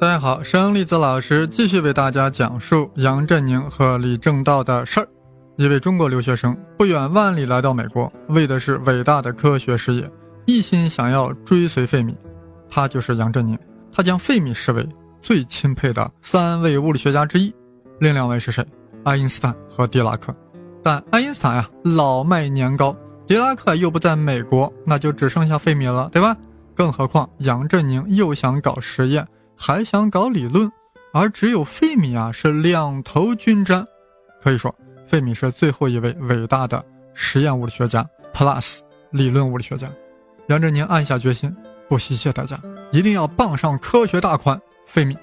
大家好，生粒子老师继续为大家讲述杨振宁和李政道的事儿。一位中国留学生不远万里来到美国，为的是伟大的科学事业，一心想要追随费米。他就是杨振宁，他将费米视为最钦佩的三位物理学家之一。另两位是谁？爱因斯坦和狄拉克。但爱因斯坦呀老迈年高，狄拉克又不在美国，那就只剩下费米了，对吧？更何况杨振宁又想搞实验。还想搞理论，而只有费米啊是两头均沾，可以说费米是最后一位伟大的实验物理学家 plus 理论物理学家。杨振宁暗下决心，不惜一切代价，一定要傍上科学大款费米。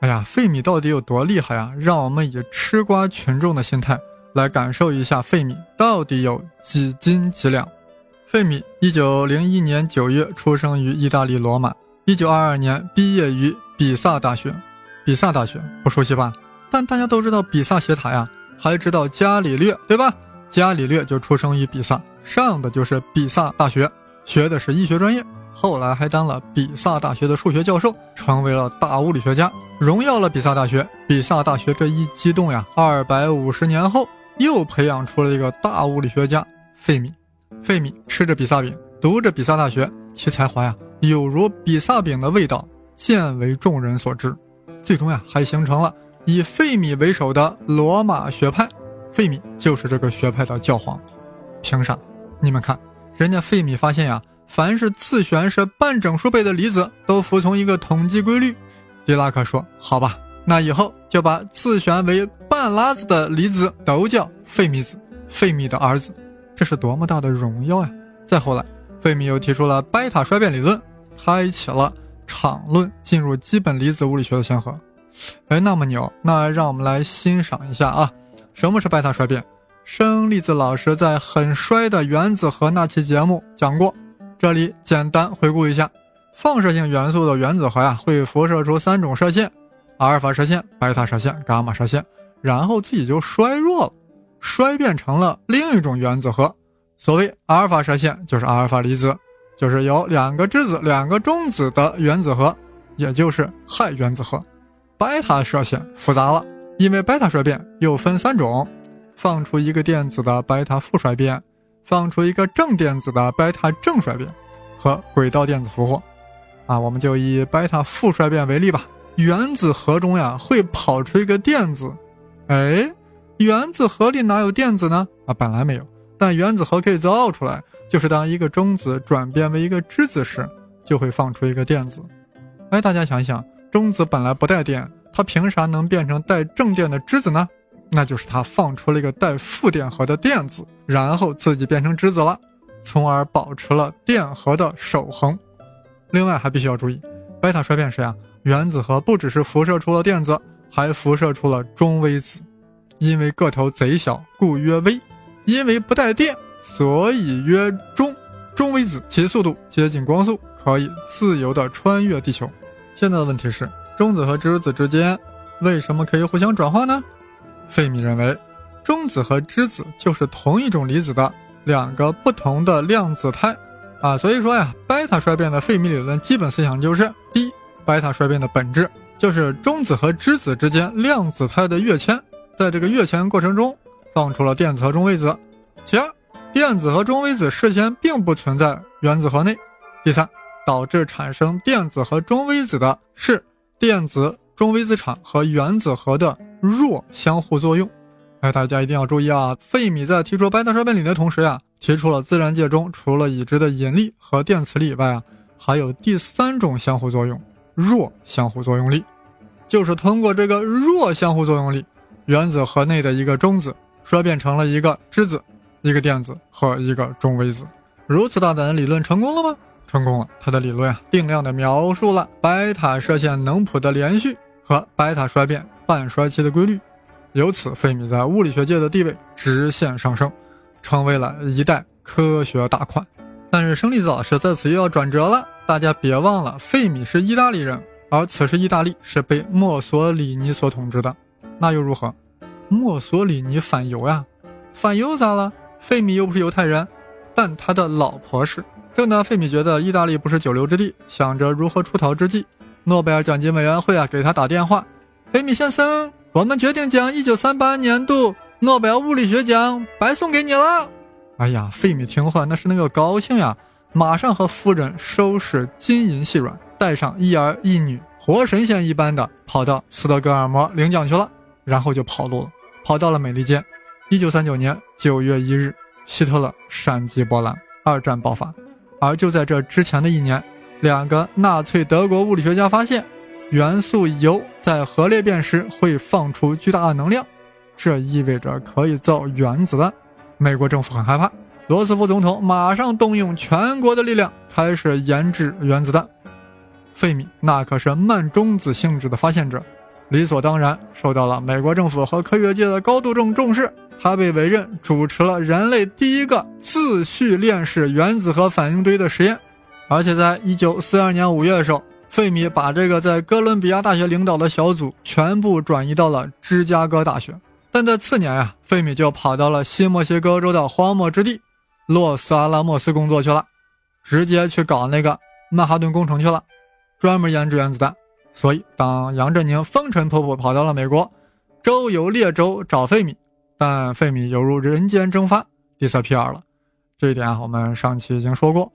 哎呀，费米到底有多厉害啊？让我们以吃瓜群众的心态来感受一下费米到底有几斤几两。费米一九零一年九月出生于意大利罗马。一九二二年毕业于比萨大学，比萨大学不熟悉吧？但大家都知道比萨斜塔呀，还知道伽利略对吧？伽利略就出生于比萨，上的就是比萨大学，学的是医学专业，后来还当了比萨大学的数学教授，成为了大物理学家，荣耀了比萨大学。比萨大学这一激动呀，二百五十年后又培养出了一个大物理学家费米。费米吃着比萨饼，读着比萨大学，其才华呀。有如比萨饼的味道，渐为众人所知。最终呀，还形成了以费米为首的罗马学派。费米就是这个学派的教皇。凭啥？你们看，人家费米发现呀，凡是自旋是半整数倍的离子，都服从一个统计规律。狄拉克说：“好吧，那以后就把自旋为半拉子的离子都叫费米子，费米的儿子。这是多么大的荣耀呀！”再后来，费米又提出了贝塔衰变理论。开启了场论进入基本粒子物理学的先河，哎，那么牛，那让我们来欣赏一下啊，什么是贝塔衰变？生粒子老师在很衰的原子核那期节目讲过，这里简单回顾一下：放射性元素的原子核呀，会辐射出三种射线，阿尔法射线、贝塔射线、伽马射线，然后自己就衰弱了，衰变成了另一种原子核。所谓阿尔法射线，就是阿尔法粒子。就是有两个质子、两个中子的原子核，也就是氦原子核。贝塔射线复杂了，因为贝塔衰变又分三种：放出一个电子的贝塔负衰变，放出一个正电子的贝塔正衰变，和轨道电子俘获。啊，我们就以贝塔负衰变为例吧。原子核中呀会跑出一个电子，哎，原子核里哪有电子呢？啊，本来没有，但原子核可以造出来。就是当一个中子转变为一个质子时，就会放出一个电子。哎，大家想想，中子本来不带电，它凭啥能变成带正电的质子呢？那就是它放出了一个带负电荷的电子，然后自己变成质子了，从而保持了电荷的守恒。另外还必须要注意，贝塔衰变时啊，原子核不只是辐射出了电子，还辐射出了中微子。因为个头贼小，故曰微；因为不带电。所以曰中，中微子，其速度接近光速，可以自由地穿越地球。现在的问题是，中子和质子之间为什么可以互相转化呢？费米认为，中子和质子就是同一种离子的两个不同的量子态啊。所以说呀，贝塔衰变的费米理论基本思想就是：第一，贝塔衰变的本质就是中子和质子之间量子态的跃迁，在这个跃迁过程中放出了电子和中微子；其二。电子和中微子事先并不存在原子核内。第三，导致产生电子和中微子的是电子中微子场和原子核的弱相互作用。哎，大家一定要注意啊！费米在提出贝塔衰变理的同时呀，提出了自然界中除了已知的引力和电磁力以外啊，还有第三种相互作用——弱相互作用力。就是通过这个弱相互作用力，原子核内的一个中子衰变成了一个质子。一个电子和一个中微子，如此大胆的理论成功了吗？成功了。他的理论啊，定量的描述了白塔射线能谱的连续和白塔衰变半衰期的规律。由此费米在物理学界的地位直线上升，成为了一代科学大款。但是生粒子老师在此又要转折了，大家别忘了，费米是意大利人，而此时意大利是被墨索里尼所统治的，那又如何？墨索里尼反犹呀，反犹咋了？费米又不是犹太人，但他的老婆是。正当费米觉得意大利不是久留之地，想着如何出逃之际，诺贝尔奖金委员会啊给他打电话：“费米先生，我们决定将1938年度诺贝尔物理学奖白送给你了。”哎呀，费米听话那是那个高兴呀，马上和夫人收拾金银细软，带上一儿一女，活神仙一般的跑到斯德哥尔摩领奖去了，然后就跑路了，跑到了美利坚。1939年9月1日，希特勒闪击波兰，二战爆发。而就在这之前的一年，两个纳粹德国物理学家发现，元素铀在核裂变时会放出巨大的能量，这意味着可以造原子弹。美国政府很害怕，罗斯福总统马上动用全国的力量开始研制原子弹。费米那可是慢中子性质的发现者，理所当然受到了美国政府和科学界的高度重重视。他被委任主持了人类第一个自序链式原子核反应堆的实验，而且在一九四二年五月的时候，费米把这个在哥伦比亚大学领导的小组全部转移到了芝加哥大学。但在次年呀，费米就跑到了新墨西哥州的荒漠之地洛斯阿拉莫斯工作去了，直接去搞那个曼哈顿工程去了，专门研制原子弹。所以，当杨振宁风尘仆仆跑到了美国，周游列州找费米。但费米犹如人间蒸发，disappear 了。这一点啊，我们上期已经说过。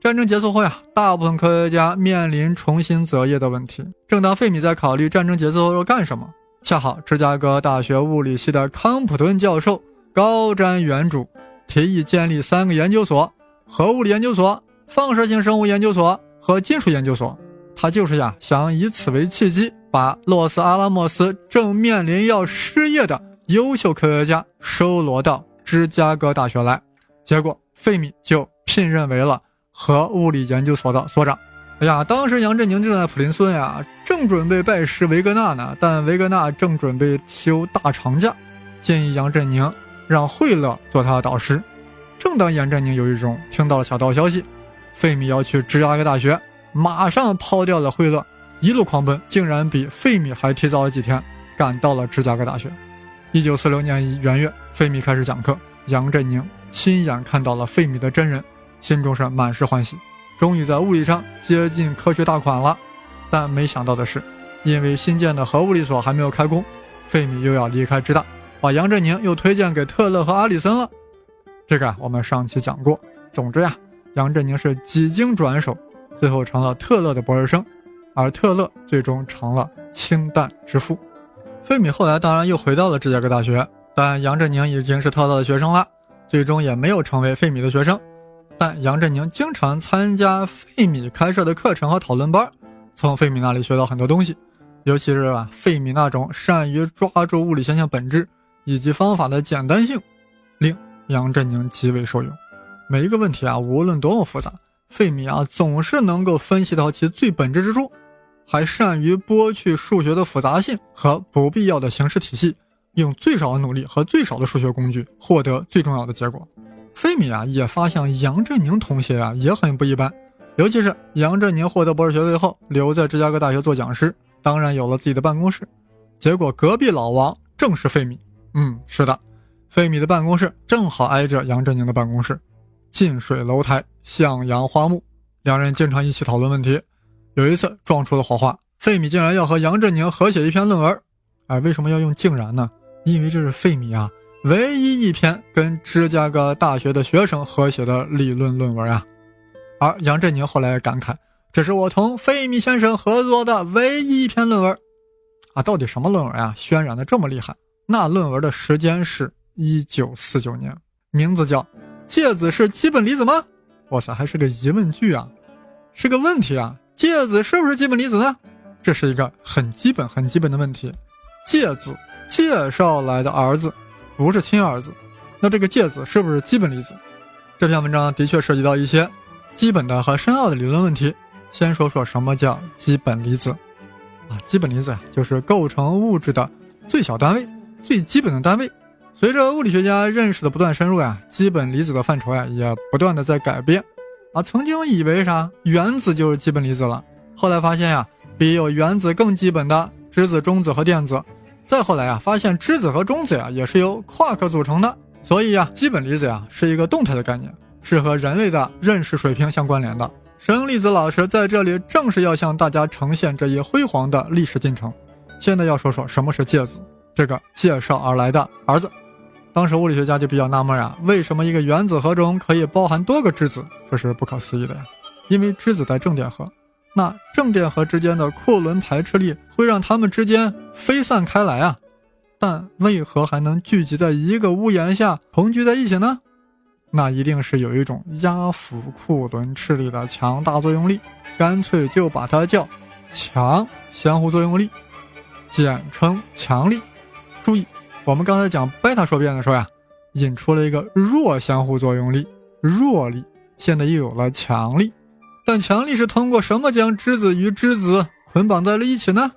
战争结束后呀，大部分科学家面临重新择业的问题。正当费米在考虑战争结束后要干什么，恰好芝加哥大学物理系的康普顿教授高瞻远瞩，提议建立三个研究所：核物理研究所、放射性生物研究所和金属研究所。他就是呀，想以此为契机，把洛斯阿拉莫斯正面临要失业的。优秀科学家收罗到芝加哥大学来，结果费米就聘任为了核物理研究所的所长。哎呀，当时杨振宁正在普林斯顿呀，正准备拜师维格纳呢，但维格纳正准备休大长假，建议杨振宁让惠勒做他的导师。正当杨振宁有一种听到了小道消息，费米要去芝加哥大学，马上抛掉了惠勒，一路狂奔，竟然比费米还提早了几天赶到了芝加哥大学。一九四六年元月，费米开始讲课，杨振宁亲眼看到了费米的真人，心中是满是欢喜，终于在物理上接近科学大款了。但没想到的是，因为新建的核物理所还没有开工，费米又要离开芝大，把杨振宁又推荐给特勒和阿里森了。这个，我们上期讲过。总之呀，杨振宁是几经转手，最后成了特勒的博士生，而特勒最终成了氢弹之父。费米后来当然又回到了芝加哥大学，但杨振宁已经是特勒的学生了，最终也没有成为费米的学生。但杨振宁经常参加费米开设的课程和讨论班，从费米那里学到很多东西，尤其是啊费米那种善于抓住物理现象本质以及方法的简单性，令杨振宁极为受用。每一个问题啊，无论多么复杂，费米啊总是能够分析到其最本质之处。还善于剥去数学的复杂性和不必要的形式体系，用最少的努力和最少的数学工具获得最重要的结果。费米啊，也发现杨振宁同学啊也很不一般，尤其是杨振宁获得博士学位后留在芝加哥大学做讲师，当然有了自己的办公室。结果隔壁老王正是费米。嗯，是的，费米的办公室正好挨着杨振宁的办公室，近水楼台向阳花木，两人经常一起讨论问题。有一次撞出了火花，费米竟然要和杨振宁合写一篇论文。哎，为什么要用“竟然”呢？因为这是费米啊唯一一篇跟芝加哥大学的学生合写的理论论文啊。而杨振宁后来感慨：“这是我同费米先生合作的唯一一篇论文。”啊，到底什么论文啊？渲染的这么厉害？那论文的时间是一九四九年，名字叫《介子是基本离子吗？》哇塞，还是个疑问句啊，是个问题啊。介子是不是基本离子呢？这是一个很基本、很基本的问题。介子介绍来的儿子不是亲儿子，那这个介子是不是基本离子？这篇文章的确涉及到一些基本的和深奥的理论问题。先说说什么叫基本离子啊？基本离子啊，就是构成物质的最小单位、最基本的单位。随着物理学家认识的不断深入呀，基本离子的范畴呀也不断的在改变。啊，曾经以为啥原子就是基本离子了，后来发现呀，比有原子更基本的质子、中子和电子。再后来啊，发现质子和中子呀也是由夸克组成的。所以呀，基本离子呀是一个动态的概念，是和人类的认识水平相关联的。生粒子老师在这里正是要向大家呈现这一辉煌的历史进程。现在要说说什么是介子，这个介绍而来的儿子。当时物理学家就比较纳闷啊，为什么一个原子核中可以包含多个质子？这是不可思议的呀。因为质子带正电荷，那正电荷之间的库仑排斥力会让它们之间飞散开来啊。但为何还能聚集在一个屋檐下同居在一起呢？那一定是有一种压服库仑斥力的强大作用力，干脆就把它叫强相互作用力，简称强力。注意。我们刚才讲贝塔说变的时候呀，引出了一个弱相互作用力，弱力。现在又有了强力，但强力是通过什么将质子与质子捆绑在了一起呢？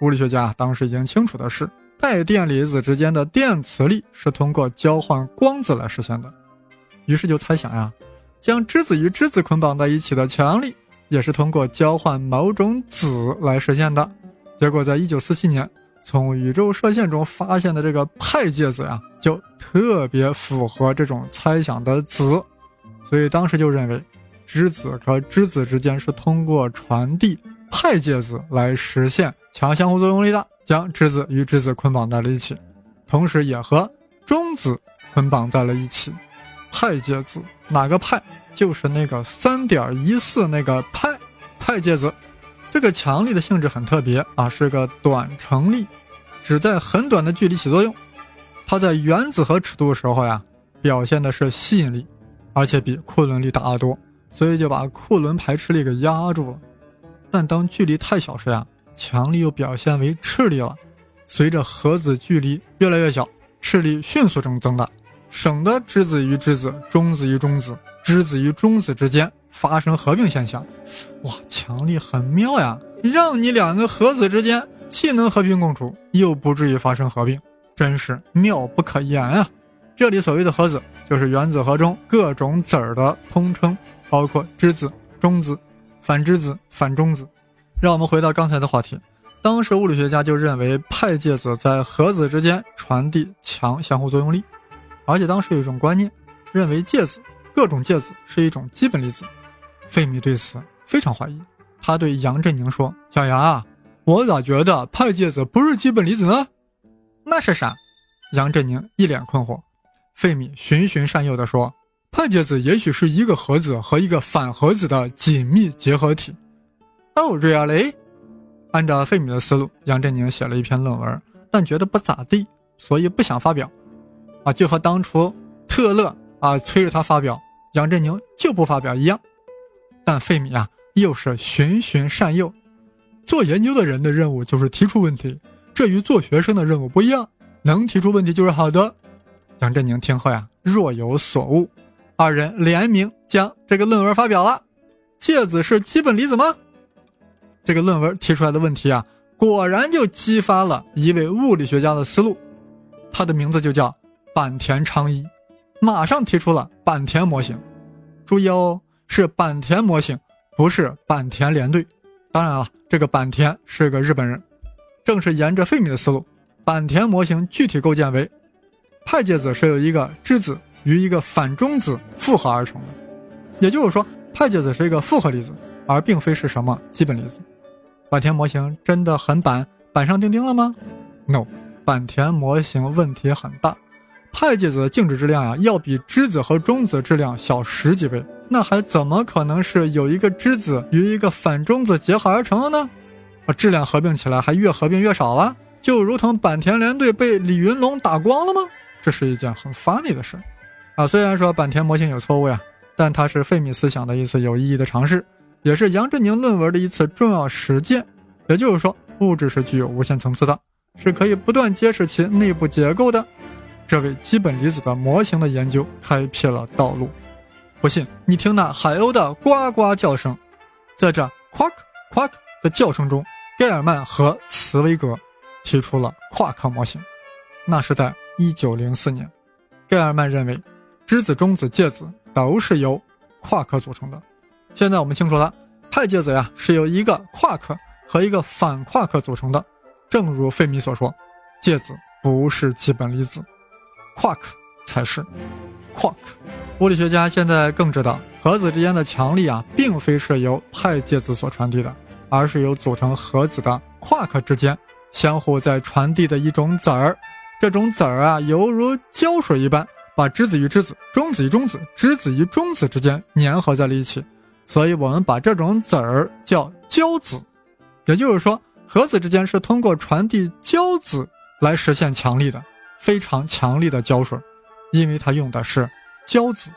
物理学家当时已经清楚的是，带电离子之间的电磁力是通过交换光子来实现的。于是就猜想呀，将质子与质子捆绑在一起的强力，也是通过交换某种子来实现的。结果在一九四七年。从宇宙射线中发现的这个派介子呀，就特别符合这种猜想的子，所以当时就认为，质子和质子之间是通过传递派介子来实现强相互作用力的，将质子与质子捆绑在了一起，同时也和中子捆绑在了一起。派介子哪个派？就是那个三点一四那个派派介子。这个强力的性质很特别啊，是个短程力，只在很短的距离起作用。它在原子核尺度的时候呀，表现的是吸引力，而且比库仑力大得多，所以就把库仑排斥力给压住了。但当距离太小时呀，强力又表现为斥力了。随着核子距离越来越小，斥力迅速增增大，省得质子与质子、中子与中子、质子与中子之间。发生合并现象，哇，强力很妙呀！让你两个核子之间既能和平共处，又不至于发生合并，真是妙不可言啊！这里所谓的核子，就是原子核中各种子儿的通称，包括质子、中子、反质子、反中子。让我们回到刚才的话题，当时物理学家就认为派介子在核子之间传递强相互作用力，而且当时有一种观念，认为介子各种介子是一种基本粒子。费米对此非常怀疑，他对杨振宁说：“小杨啊，我咋觉得派介子不是基本离子呢？那是啥？”杨振宁一脸困惑。费米循循善诱地说：“派介子也许是一个核子和一个反核子的紧密结合体。” Oh really？按照费米的思路，杨振宁写了一篇论文，但觉得不咋地，所以不想发表。啊，就和当初特勒啊催着他发表，杨振宁就不发表一样。但费米啊，又是循循善诱。做研究的人的任务就是提出问题，这与做学生的任务不一样。能提出问题就是好的。杨振宁听后呀，若有所悟。二人联名将这个论文发表了。介子是基本离子吗？这个论文提出来的问题啊，果然就激发了一位物理学家的思路。他的名字就叫坂田昌一，马上提出了坂田模型。注意哦。是坂田模型，不是坂田联队。当然了，这个坂田是个日本人。正是沿着费米的思路，坂田模型具体构建为：派介子是由一个质子与一个反中子复合而成的。也就是说，派介子是一个复合粒子，而并非是什么基本粒子。坂田模型真的很板板上钉钉了吗？No，坂田模型问题很大。派介子的静止质量呀，要比质子和中子质量小十几倍。那还怎么可能是有一个质子与一个反中子结合而成的呢？啊，质量合并起来还越合并越少了，就如同坂田联队被李云龙打光了吗？这是一件很 funny 的事，啊，虽然说坂田模型有错误呀，但它是费米思想的一次有意义的尝试，也是杨振宁论文的一次重要实践。也就是说，物质是具有无限层次的，是可以不断揭示其内部结构的。这为基本离子的模型的研究开辟了道路。不信，你听那海鸥的呱呱叫声，在这 quack quack 的叫声中，盖尔曼和茨威格提出了夸克模型。那是在一九零四年。盖尔曼认为，质子、中子、介子都是由夸克组成的。现在我们清楚了，派介子呀是由一个夸克和一个反夸克组成的。正如费米所说，介子不是基本粒子，夸克才是。夸克，物理学家现在更知道，核子之间的强力啊，并非是由派介子所传递的，而是由组成核子的夸克之间相互在传递的一种子儿。这种子儿啊，犹如胶水一般，把质子与质子、中子与中子、质子与中子之间粘合在了一起。所以，我们把这种子儿叫胶子。也就是说，核子之间是通过传递胶子来实现强力的、非常强力的胶水，因为它用的是胶子。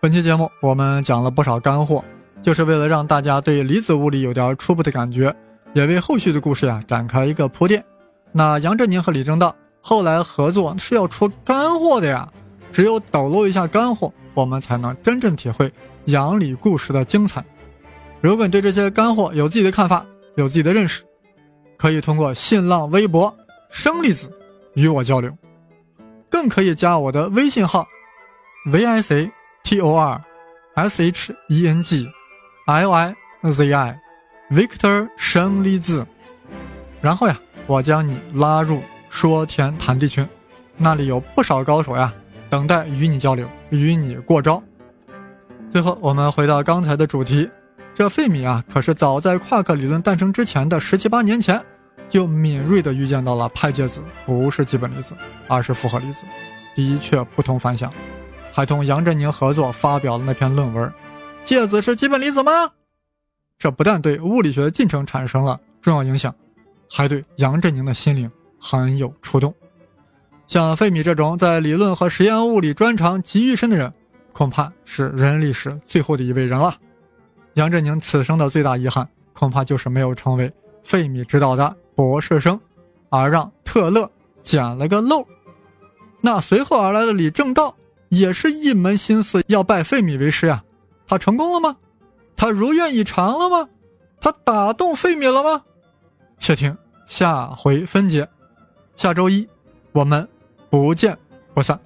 本期节目我们讲了不少干货，就是为了让大家对离子物理有点初步的感觉，也为后续的故事呀展开一个铺垫。那杨振宁和李政道。后来合作是要出干货的呀，只有抖露一下干货，我们才能真正体会杨李故事的精彩。如果你对这些干货有自己的看法，有自己的认识，可以通过新浪微博“生粒子”与我交流，更可以加我的微信号 v i c t o r s h e n g l i z i Victor 生粒子，然后呀，我将你拉入。说天谈地群，那里有不少高手呀，等待与你交流，与你过招。最后，我们回到刚才的主题，这费米啊，可是早在夸克理论诞生之前的十七八年前，就敏锐地预见到了派介子不是基本粒子，而是复合粒子，的确不同凡响，还同杨振宁合作发表了那篇论文：介子是基本粒子吗？这不但对物理学的进程产生了重要影响，还对杨振宁的心灵。很有触动，像费米这种在理论和实验物理专长极愈深的人，恐怕是人类历史最后的一位人了。杨振宁此生的最大遗憾，恐怕就是没有成为费米指导的博士生，而让特勒捡了个漏。那随后而来的李政道，也是一门心思要拜费米为师呀。他成功了吗？他如愿以偿了吗？他打动费米了吗？且听下回分解。下周一，我们不见不散。